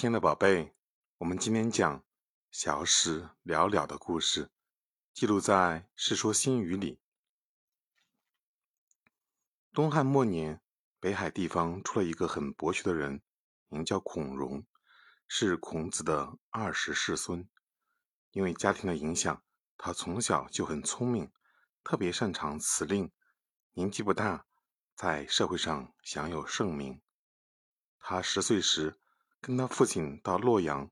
亲爱的宝贝，我们今天讲小史了了的故事，记录在《世说新语》里。东汉末年，北海地方出了一个很博学的人，名叫孔融，是孔子的二十世孙。因为家庭的影响，他从小就很聪明，特别擅长辞令。年纪不大，在社会上享有盛名。他十岁时。跟他父亲到洛阳，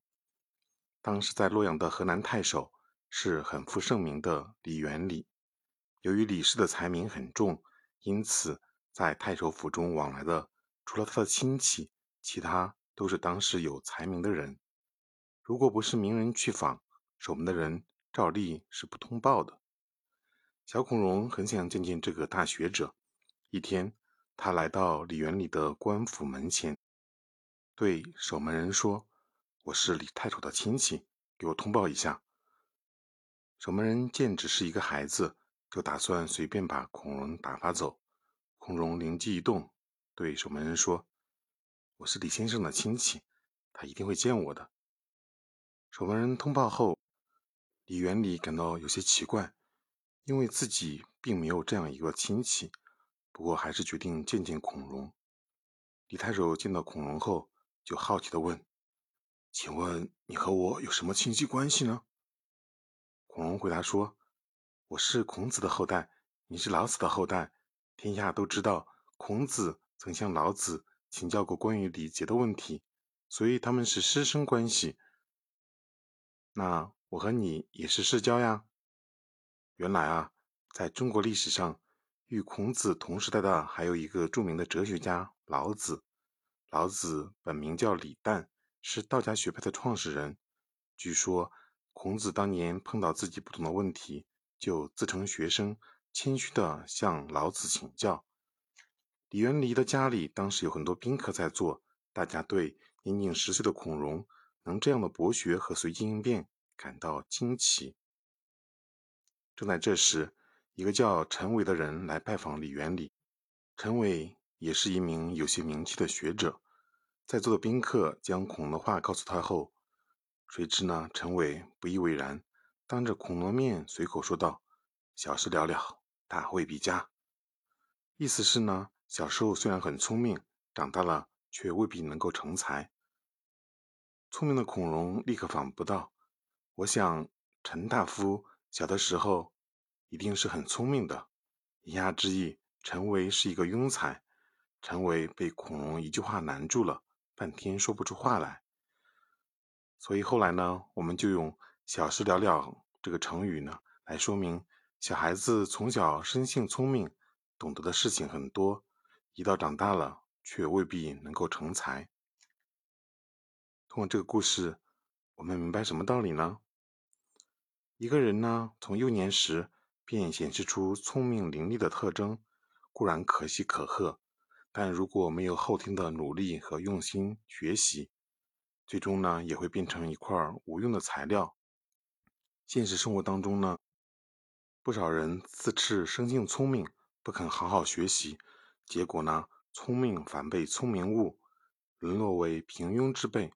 当时在洛阳的河南太守是很负盛名的李元礼。由于李氏的财名很重，因此在太守府中往来的除了他的亲戚，其他都是当时有才名的人。如果不是名人去访，守门的人照例是不通报的。小孔融很想见见这个大学者。一天，他来到李元礼的官府门前。对守门人说：“我是李太守的亲戚，给我通报一下。”守门人见只是一个孩子，就打算随便把孔融打发走。孔融灵机一动，对守门人说：“我是李先生的亲戚，他一定会见我的。”守门人通报后，李元礼感到有些奇怪，因为自己并没有这样一个亲戚，不过还是决定见见孔融。李太守见到孔融后，就好奇的问：“请问你和我有什么亲戚关系呢？”孔融回答说：“我是孔子的后代，你是老子的后代。天下都知道，孔子曾向老子请教过关于礼节的问题，所以他们是师生关系。那我和你也是世交呀。原来啊，在中国历史上，与孔子同时代的还有一个著名的哲学家老子。”老子本名叫李旦，是道家学派的创始人。据说孔子当年碰到自己不懂的问题，就自称学生，谦虚地向老子请教。李元礼的家里当时有很多宾客在座，大家对年仅十岁的孔融能这样的博学和随机应变感到惊奇。正在这时，一个叫陈伟的人来拜访李元礼。陈伟。也是一名有些名气的学者，在座的宾客将孔融的话告诉他后，谁知呢？陈伟不以为然，当着孔融面随口说道：“小事了了，大未必佳。”意思是呢，小时候虽然很聪明，长大了却未必能够成才。聪明的孔融立刻反驳道：“我想陈大夫小的时候一定是很聪明的。”言下之意，陈伟是一个庸才。陈伟被恐龙一句话难住了，半天说不出话来。所以后来呢，我们就用“小事了了”这个成语呢，来说明小孩子从小生性聪明，懂得的事情很多，一到长大了却未必能够成才。通过这个故事，我们明白什么道理呢？一个人呢，从幼年时便显示出聪明伶俐的特征，固然可喜可贺。但如果没有后天的努力和用心学习，最终呢也会变成一块无用的材料。现实生活当中呢，不少人自恃生性聪明，不肯好好学习，结果呢聪明反被聪明误，沦落为平庸之辈。